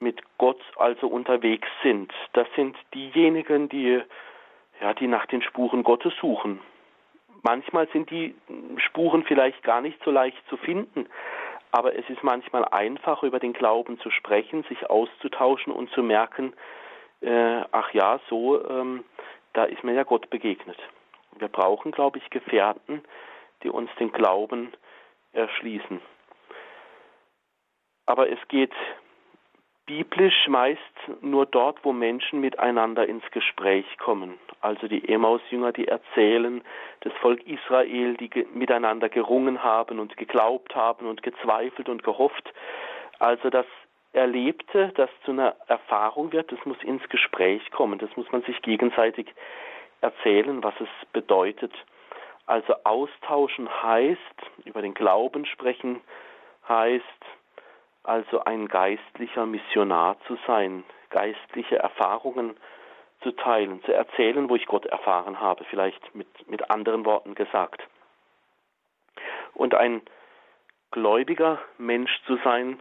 mit Gott also unterwegs sind. Das sind diejenigen, die, ja, die nach den Spuren Gottes suchen. Manchmal sind die Spuren vielleicht gar nicht so leicht zu finden, aber es ist manchmal einfach, über den Glauben zu sprechen, sich auszutauschen und zu merken, äh, ach ja, so, ähm, da ist mir ja Gott begegnet. Wir brauchen, glaube ich, Gefährten, die uns den Glauben erschließen. Aber es geht biblisch meist nur dort, wo Menschen miteinander ins Gespräch kommen. Also die Emmaus-Jünger, die erzählen, das Volk Israel, die miteinander gerungen haben und geglaubt haben und gezweifelt und gehofft. Also das Erlebte, das zu einer Erfahrung wird, das muss ins Gespräch kommen. Das muss man sich gegenseitig erzählen, was es bedeutet. Also austauschen heißt, über den Glauben sprechen heißt, also ein geistlicher Missionar zu sein, geistliche Erfahrungen zu teilen, zu erzählen, wo ich Gott erfahren habe, vielleicht mit, mit anderen Worten gesagt. Und ein gläubiger Mensch zu sein,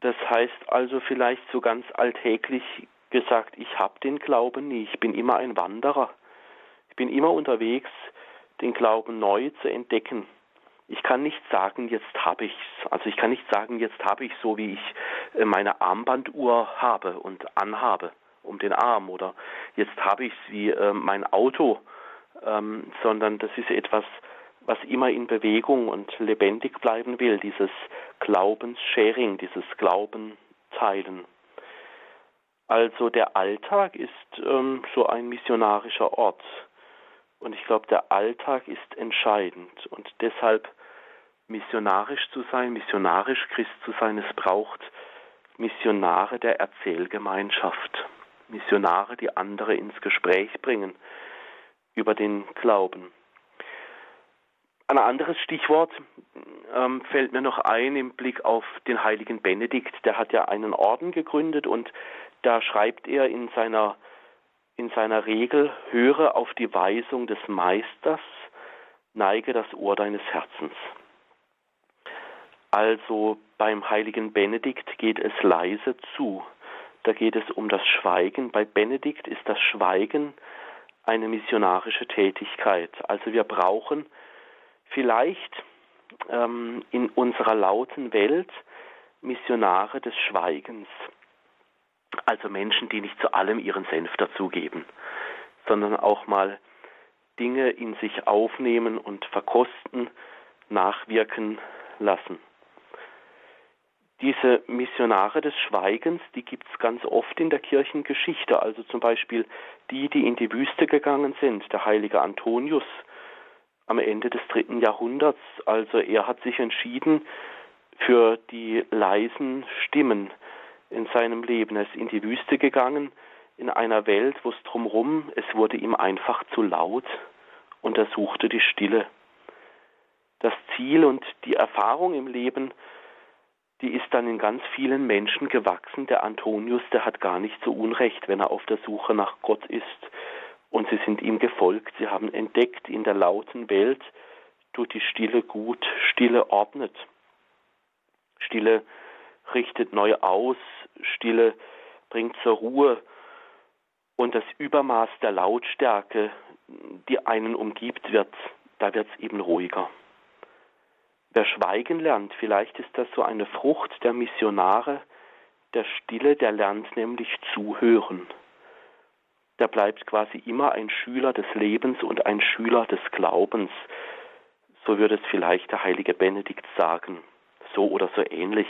das heißt also vielleicht so ganz alltäglich gesagt, ich habe den Glauben nie, ich bin immer ein Wanderer. Ich bin immer unterwegs, den Glauben neu zu entdecken, ich kann nicht sagen, jetzt habe ich's. Also ich kann nicht sagen, jetzt habe ich so, wie ich äh, meine Armbanduhr habe und anhabe um den Arm oder jetzt habe ich es wie äh, mein Auto, ähm, sondern das ist etwas, was immer in Bewegung und lebendig bleiben will, dieses Glaubenssharing, dieses Glaubenteilen. Also der Alltag ist ähm, so ein missionarischer Ort. Und ich glaube, der Alltag ist entscheidend. Und deshalb missionarisch zu sein, missionarisch Christ zu sein, es braucht Missionare der Erzählgemeinschaft, Missionare, die andere ins Gespräch bringen über den Glauben. Ein anderes Stichwort ähm, fällt mir noch ein im Blick auf den heiligen Benedikt. Der hat ja einen Orden gegründet und da schreibt er in seiner, in seiner Regel, höre auf die Weisung des Meisters, neige das Ohr deines Herzens. Also beim heiligen Benedikt geht es leise zu. Da geht es um das Schweigen. Bei Benedikt ist das Schweigen eine missionarische Tätigkeit. Also wir brauchen vielleicht ähm, in unserer lauten Welt Missionare des Schweigens. Also Menschen, die nicht zu allem ihren Senf dazugeben, sondern auch mal Dinge in sich aufnehmen und verkosten, nachwirken lassen. Diese Missionare des Schweigens, die gibt es ganz oft in der Kirchengeschichte. Also zum Beispiel die, die in die Wüste gegangen sind, der heilige Antonius am Ende des dritten Jahrhunderts. Also er hat sich entschieden für die leisen Stimmen in seinem Leben. Er ist in die Wüste gegangen, in einer Welt, wo es drumherum, es wurde ihm einfach zu laut und er suchte die Stille. Das Ziel und die Erfahrung im Leben die ist dann in ganz vielen Menschen gewachsen. Der Antonius, der hat gar nicht so Unrecht, wenn er auf der Suche nach Gott ist Und sie sind ihm gefolgt. Sie haben entdeckt, in der lauten Welt tut die Stille gut. Stille ordnet. Stille richtet neu aus. Stille bringt zur Ruhe. Und das Übermaß der Lautstärke, die einen umgibt, wird, da wird es eben ruhiger. Wer schweigen lernt, vielleicht ist das so eine Frucht der Missionare, der Stille, der lernt nämlich zuhören. Der bleibt quasi immer ein Schüler des Lebens und ein Schüler des Glaubens. So würde es vielleicht der heilige Benedikt sagen, so oder so ähnlich.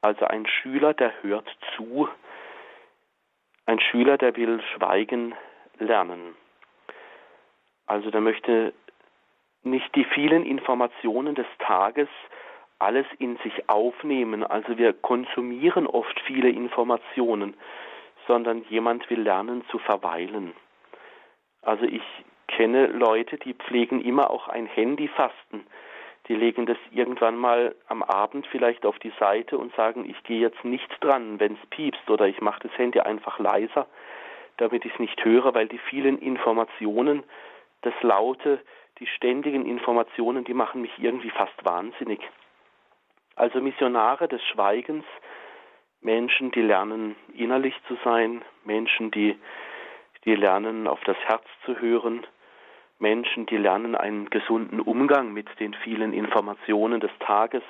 Also ein Schüler, der hört zu, ein Schüler, der will schweigen lernen. Also der möchte nicht die vielen Informationen des Tages alles in sich aufnehmen. Also wir konsumieren oft viele Informationen, sondern jemand will lernen zu verweilen. Also ich kenne Leute, die pflegen immer auch ein Handyfasten. Die legen das irgendwann mal am Abend vielleicht auf die Seite und sagen, ich gehe jetzt nicht dran, wenn es piepst, oder ich mache das Handy einfach leiser, damit ich es nicht höre, weil die vielen Informationen, das Laute, die ständigen Informationen, die machen mich irgendwie fast wahnsinnig. Also Missionare des Schweigens, Menschen, die lernen innerlich zu sein, Menschen, die, die lernen auf das Herz zu hören, Menschen, die lernen einen gesunden Umgang mit den vielen Informationen des Tages,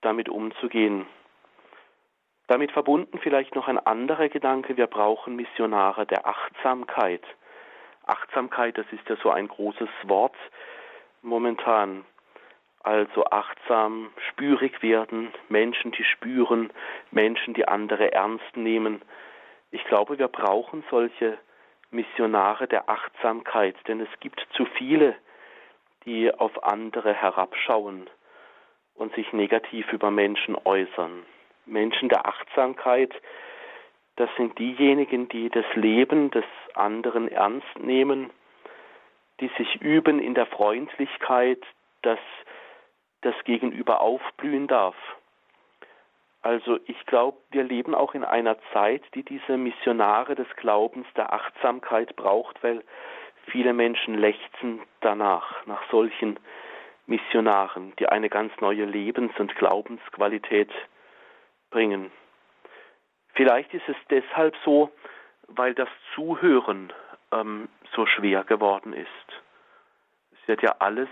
damit umzugehen. Damit verbunden vielleicht noch ein anderer Gedanke, wir brauchen Missionare der Achtsamkeit. Achtsamkeit, das ist ja so ein großes Wort momentan. Also achtsam, spürig werden, Menschen, die spüren, Menschen, die andere ernst nehmen. Ich glaube, wir brauchen solche Missionare der Achtsamkeit, denn es gibt zu viele, die auf andere herabschauen und sich negativ über Menschen äußern. Menschen der Achtsamkeit, das sind diejenigen, die das Leben des anderen ernst nehmen, die sich üben in der Freundlichkeit, dass das Gegenüber aufblühen darf. Also ich glaube, wir leben auch in einer Zeit, die diese Missionare des Glaubens, der Achtsamkeit braucht, weil viele Menschen lechzen danach, nach solchen Missionaren, die eine ganz neue Lebens- und Glaubensqualität bringen. Vielleicht ist es deshalb so, weil das Zuhören ähm, so schwer geworden ist. Es wird ja alles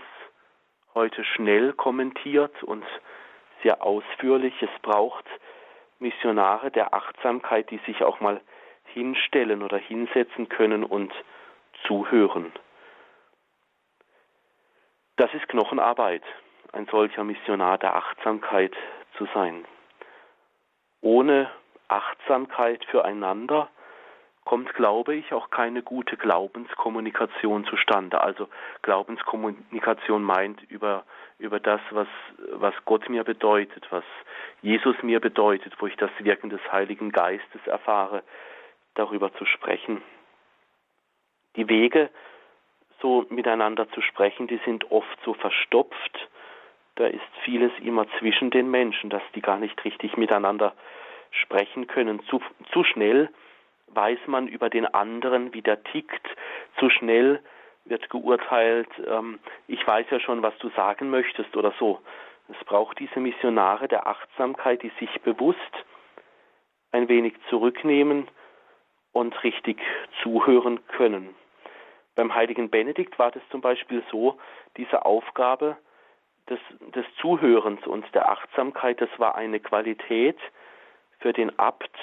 heute schnell kommentiert und sehr ausführlich. Es braucht Missionare der Achtsamkeit, die sich auch mal hinstellen oder hinsetzen können und zuhören. Das ist Knochenarbeit, ein solcher Missionar der Achtsamkeit zu sein. Ohne Achtsamkeit füreinander kommt, glaube ich, auch keine gute Glaubenskommunikation zustande. Also Glaubenskommunikation meint über, über das, was, was Gott mir bedeutet, was Jesus mir bedeutet, wo ich das Wirken des Heiligen Geistes erfahre, darüber zu sprechen. Die Wege, so miteinander zu sprechen, die sind oft so verstopft. Da ist vieles immer zwischen den Menschen, dass die gar nicht richtig miteinander sprechen können. Zu, zu schnell weiß man über den anderen, wie der tickt. Zu schnell wird geurteilt, ähm, ich weiß ja schon, was du sagen möchtest oder so. Es braucht diese Missionare der Achtsamkeit, die sich bewusst ein wenig zurücknehmen und richtig zuhören können. Beim heiligen Benedikt war das zum Beispiel so, diese Aufgabe des, des Zuhörens und der Achtsamkeit, das war eine Qualität für den Abt,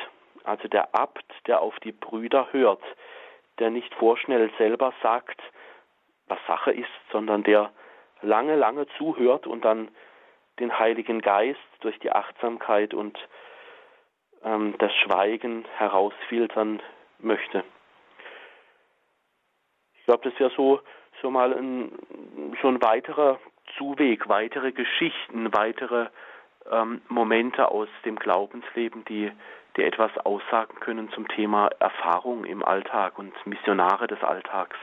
also der Abt, der auf die Brüder hört, der nicht vorschnell selber sagt, was Sache ist, sondern der lange, lange zuhört und dann den Heiligen Geist durch die Achtsamkeit und ähm, das Schweigen herausfiltern möchte. Ich glaube, das wäre so, so mal ein, so ein weiterer Zuweg, weitere Geschichten, weitere ähm, Momente aus dem Glaubensleben, die die etwas aussagen können zum Thema Erfahrung im Alltag und Missionare des Alltags.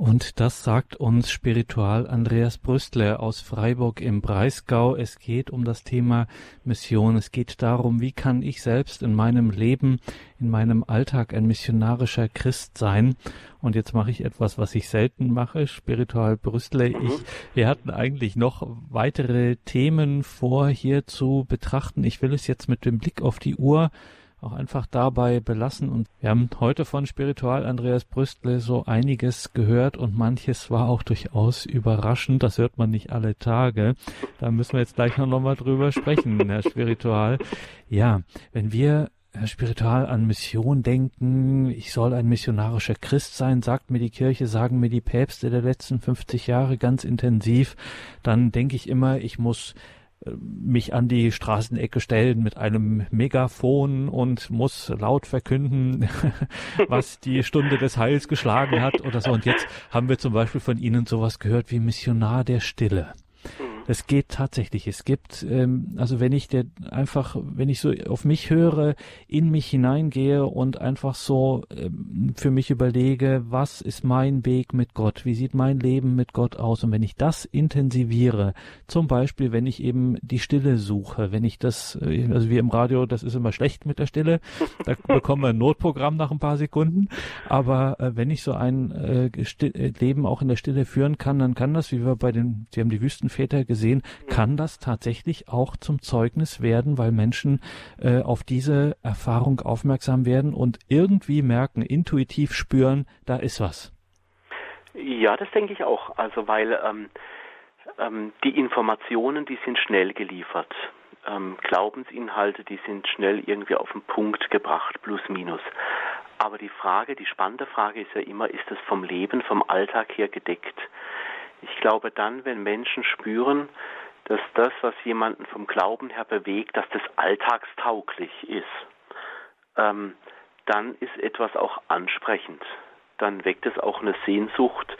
Und das sagt uns Spiritual Andreas Brüstler aus Freiburg im Breisgau. Es geht um das Thema Mission. Es geht darum, wie kann ich selbst in meinem Leben, in meinem Alltag ein missionarischer Christ sein. Und jetzt mache ich etwas, was ich selten mache. Spiritual Brüstler. Mhm. Ich, wir hatten eigentlich noch weitere Themen vor hier zu betrachten. Ich will es jetzt mit dem Blick auf die Uhr auch einfach dabei belassen. Und wir haben heute von Spiritual Andreas Brüstle so einiges gehört und manches war auch durchaus überraschend. Das hört man nicht alle Tage. Da müssen wir jetzt gleich noch mal drüber sprechen, Herr Spiritual. Ja, wenn wir Herr Spiritual an Mission denken, ich soll ein missionarischer Christ sein, sagt mir die Kirche, sagen mir die Päpste der letzten 50 Jahre ganz intensiv, dann denke ich immer, ich muss mich an die Straßenecke stellen mit einem Megafon und muss laut verkünden, was die Stunde des Heils geschlagen hat oder so. Und jetzt haben wir zum Beispiel von Ihnen sowas gehört wie Missionar der Stille. Es geht tatsächlich. Es gibt, ähm, also wenn ich der einfach, wenn ich so auf mich höre, in mich hineingehe und einfach so ähm, für mich überlege, was ist mein Weg mit Gott? Wie sieht mein Leben mit Gott aus? Und wenn ich das intensiviere, zum Beispiel, wenn ich eben die Stille suche, wenn ich das, äh, also wie im Radio, das ist immer schlecht mit der Stille, da bekommen wir ein Notprogramm nach ein paar Sekunden. Aber äh, wenn ich so ein äh, Leben auch in der Stille führen kann, dann kann das, wie wir bei den, Sie haben die Wüstenväter gesehen, gesehen, kann das tatsächlich auch zum Zeugnis werden, weil Menschen äh, auf diese Erfahrung aufmerksam werden und irgendwie merken, intuitiv spüren, da ist was. Ja, das denke ich auch. Also weil ähm, ähm, die Informationen, die sind schnell geliefert. Ähm, Glaubensinhalte, die sind schnell irgendwie auf den Punkt gebracht, plus minus. Aber die Frage, die spannende Frage ist ja immer, ist es vom Leben, vom Alltag her gedeckt? Ich glaube dann, wenn Menschen spüren, dass das, was jemanden vom Glauben her bewegt, dass das alltagstauglich ist, ähm, dann ist etwas auch ansprechend. Dann weckt es auch eine Sehnsucht,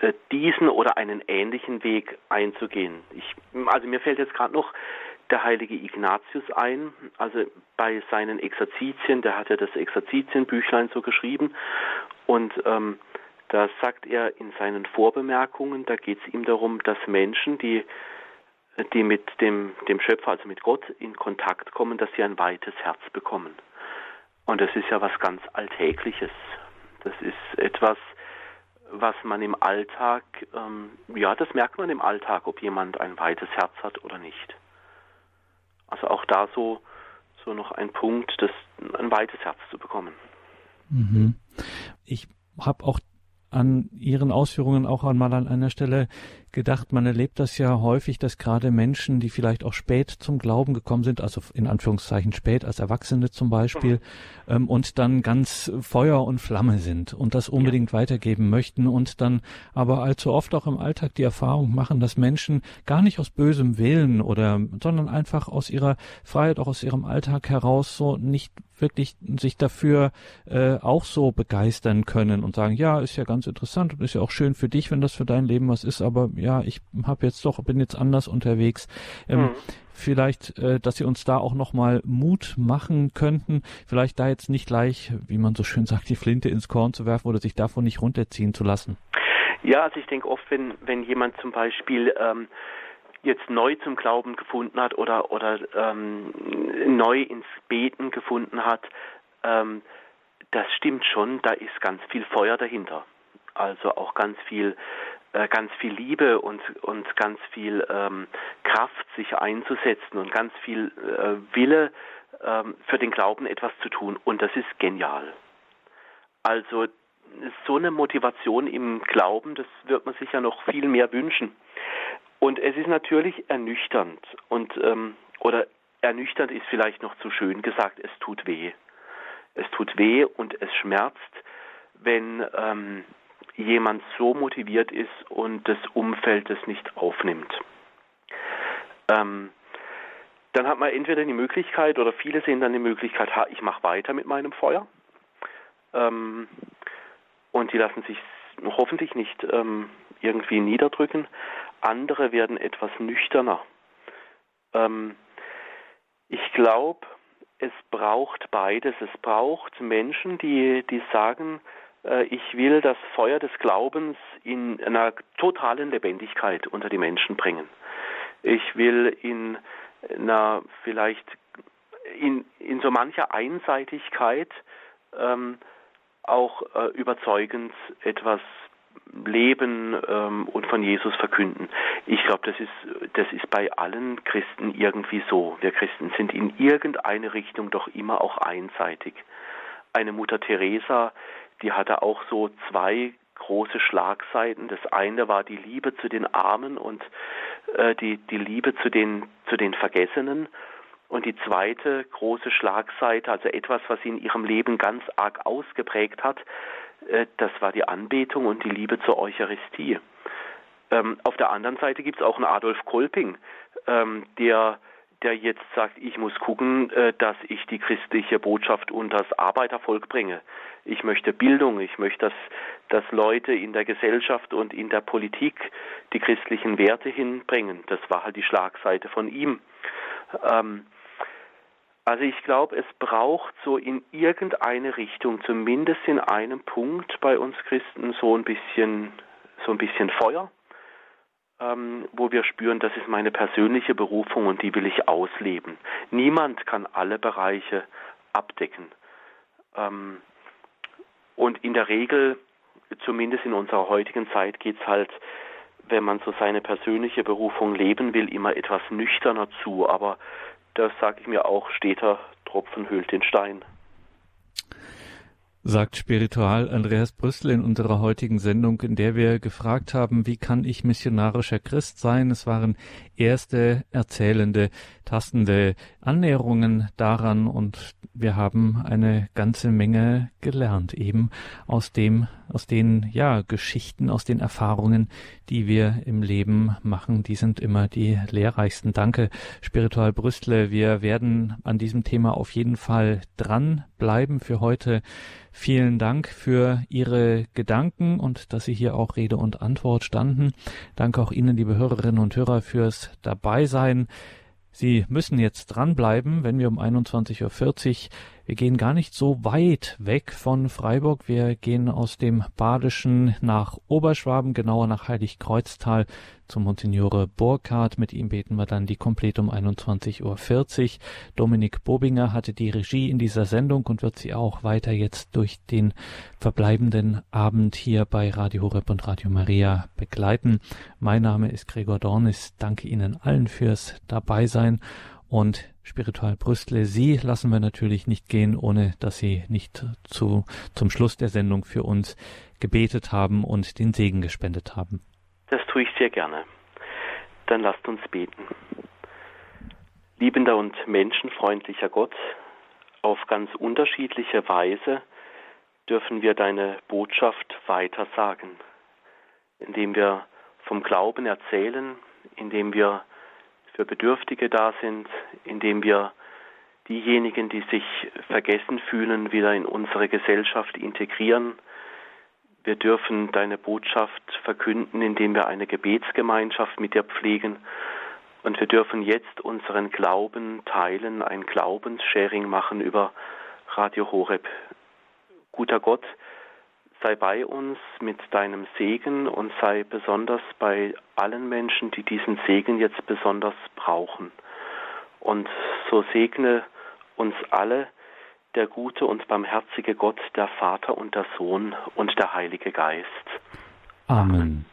äh, diesen oder einen ähnlichen Weg einzugehen. Ich, also mir fällt jetzt gerade noch der heilige Ignatius ein, also bei seinen Exerzitien, der hat ja das Exerzitienbüchlein so geschrieben und ähm, da sagt er in seinen Vorbemerkungen, da geht es ihm darum, dass Menschen, die, die mit dem, dem Schöpfer, also mit Gott in Kontakt kommen, dass sie ein weites Herz bekommen. Und das ist ja was ganz Alltägliches. Das ist etwas, was man im Alltag, ähm, ja, das merkt man im Alltag, ob jemand ein weites Herz hat oder nicht. Also auch da so, so noch ein Punkt, das, ein weites Herz zu bekommen. Mhm. Ich habe auch an Ihren Ausführungen auch einmal an einer Stelle gedacht, man erlebt das ja häufig, dass gerade Menschen, die vielleicht auch spät zum Glauben gekommen sind, also in Anführungszeichen spät als Erwachsene zum Beispiel, ähm, und dann ganz Feuer und Flamme sind und das unbedingt ja. weitergeben möchten und dann aber allzu oft auch im Alltag die Erfahrung machen, dass Menschen gar nicht aus bösem Willen oder, sondern einfach aus ihrer Freiheit, auch aus ihrem Alltag heraus so nicht wirklich sich dafür äh, auch so begeistern können und sagen, ja, ist ja ganz interessant und ist ja auch schön für dich, wenn das für dein Leben was ist, aber ja, ich habe jetzt doch, bin jetzt anders unterwegs. Ähm, mhm. Vielleicht, äh, dass Sie uns da auch nochmal Mut machen könnten, vielleicht da jetzt nicht gleich, wie man so schön sagt, die Flinte ins Korn zu werfen oder sich davon nicht runterziehen zu lassen. Ja, also ich denke oft, wenn, wenn jemand zum Beispiel ähm, jetzt neu zum Glauben gefunden hat oder, oder ähm, neu ins Beten gefunden hat, ähm, das stimmt schon, da ist ganz viel Feuer dahinter. Also auch ganz viel, ganz viel Liebe und, und ganz viel ähm, Kraft, sich einzusetzen und ganz viel äh, Wille, ähm, für den Glauben etwas zu tun. Und das ist genial. Also so eine Motivation im Glauben, das wird man sich ja noch viel mehr wünschen. Und es ist natürlich ernüchternd und ähm, oder ernüchternd ist vielleicht noch zu schön gesagt, es tut weh. Es tut weh und es schmerzt, wenn ähm, jemand so motiviert ist und das Umfeld es nicht aufnimmt. Ähm, dann hat man entweder die Möglichkeit oder viele sehen dann die Möglichkeit, ha, ich mache weiter mit meinem Feuer. Ähm, und die lassen sich hoffentlich nicht ähm, irgendwie niederdrücken. Andere werden etwas nüchterner. Ähm, ich glaube, es braucht beides. Es braucht Menschen, die, die sagen, ich will das Feuer des Glaubens in einer totalen Lebendigkeit unter die Menschen bringen. Ich will in einer vielleicht in, in so mancher Einseitigkeit ähm, auch äh, überzeugend etwas leben ähm, und von Jesus verkünden. Ich glaube, das ist, das ist bei allen Christen irgendwie so. Wir Christen sind in irgendeine Richtung doch immer auch einseitig. Eine Mutter Teresa, die hatte auch so zwei große Schlagseiten. Das eine war die Liebe zu den Armen und äh, die, die Liebe zu den, zu den Vergessenen. Und die zweite große Schlagseite, also etwas, was sie in ihrem Leben ganz arg ausgeprägt hat, äh, das war die Anbetung und die Liebe zur Eucharistie. Ähm, auf der anderen Seite gibt es auch einen Adolf Kolping, ähm, der, der jetzt sagt, ich muss gucken, äh, dass ich die christliche Botschaft unter das Arbeitervolk bringe. Ich möchte Bildung, ich möchte, dass, dass Leute in der Gesellschaft und in der Politik die christlichen Werte hinbringen. Das war halt die Schlagseite von ihm. Ähm, also ich glaube, es braucht so in irgendeine Richtung, zumindest in einem Punkt bei uns Christen, so ein bisschen, so ein bisschen Feuer, ähm, wo wir spüren, das ist meine persönliche Berufung und die will ich ausleben. Niemand kann alle Bereiche abdecken. Ähm, und in der Regel, zumindest in unserer heutigen Zeit, geht es halt, wenn man so seine persönliche Berufung leben will, immer etwas nüchterner zu. Aber das sage ich mir auch, steter Tropfen hüllt den Stein. Sagt Spiritual Andreas Brüssel in unserer heutigen Sendung, in der wir gefragt haben, wie kann ich missionarischer Christ sein? Es waren erste erzählende, tastende Annäherungen daran und wir haben eine ganze Menge gelernt, eben aus dem, aus den, ja, Geschichten, aus den Erfahrungen, die wir im Leben machen. Die sind immer die lehrreichsten. Danke, Spiritual Brüstle. Wir werden an diesem Thema auf jeden Fall dranbleiben für heute. Vielen Dank für Ihre Gedanken und dass Sie hier auch Rede und Antwort standen. Danke auch Ihnen, liebe Hörerinnen und Hörer, fürs Dabeisein. Sie müssen jetzt dranbleiben, wenn wir um 21.40 Uhr wir gehen gar nicht so weit weg von Freiburg. Wir gehen aus dem Badischen nach Oberschwaben, genauer nach Heiligkreuztal zum Monsignore Burkhardt. Mit ihm beten wir dann die komplett um 21.40 Uhr. Dominik Bobinger hatte die Regie in dieser Sendung und wird sie auch weiter jetzt durch den verbleibenden Abend hier bei Radio Horeb und Radio Maria begleiten. Mein Name ist Gregor Dornis. Danke Ihnen allen fürs Dabeisein und Spiritual Brüstle, Sie lassen wir natürlich nicht gehen, ohne dass Sie nicht zu, zum Schluss der Sendung für uns gebetet haben und den Segen gespendet haben. Das tue ich sehr gerne. Dann lasst uns beten. Liebender und menschenfreundlicher Gott, auf ganz unterschiedliche Weise dürfen wir deine Botschaft weiter sagen, indem wir vom Glauben erzählen, indem wir für Bedürftige da sind, indem wir diejenigen, die sich vergessen fühlen, wieder in unsere Gesellschaft integrieren. Wir dürfen deine Botschaft verkünden, indem wir eine Gebetsgemeinschaft mit dir pflegen. Und wir dürfen jetzt unseren Glauben teilen, ein Glaubenssharing machen über Radio Horeb. Guter Gott, sei bei uns mit deinem Segen und sei besonders bei allen Menschen, die diesen Segen jetzt besonders brauchen. Und so segne uns alle der gute und barmherzige Gott, der Vater und der Sohn und der Heilige Geist. Amen.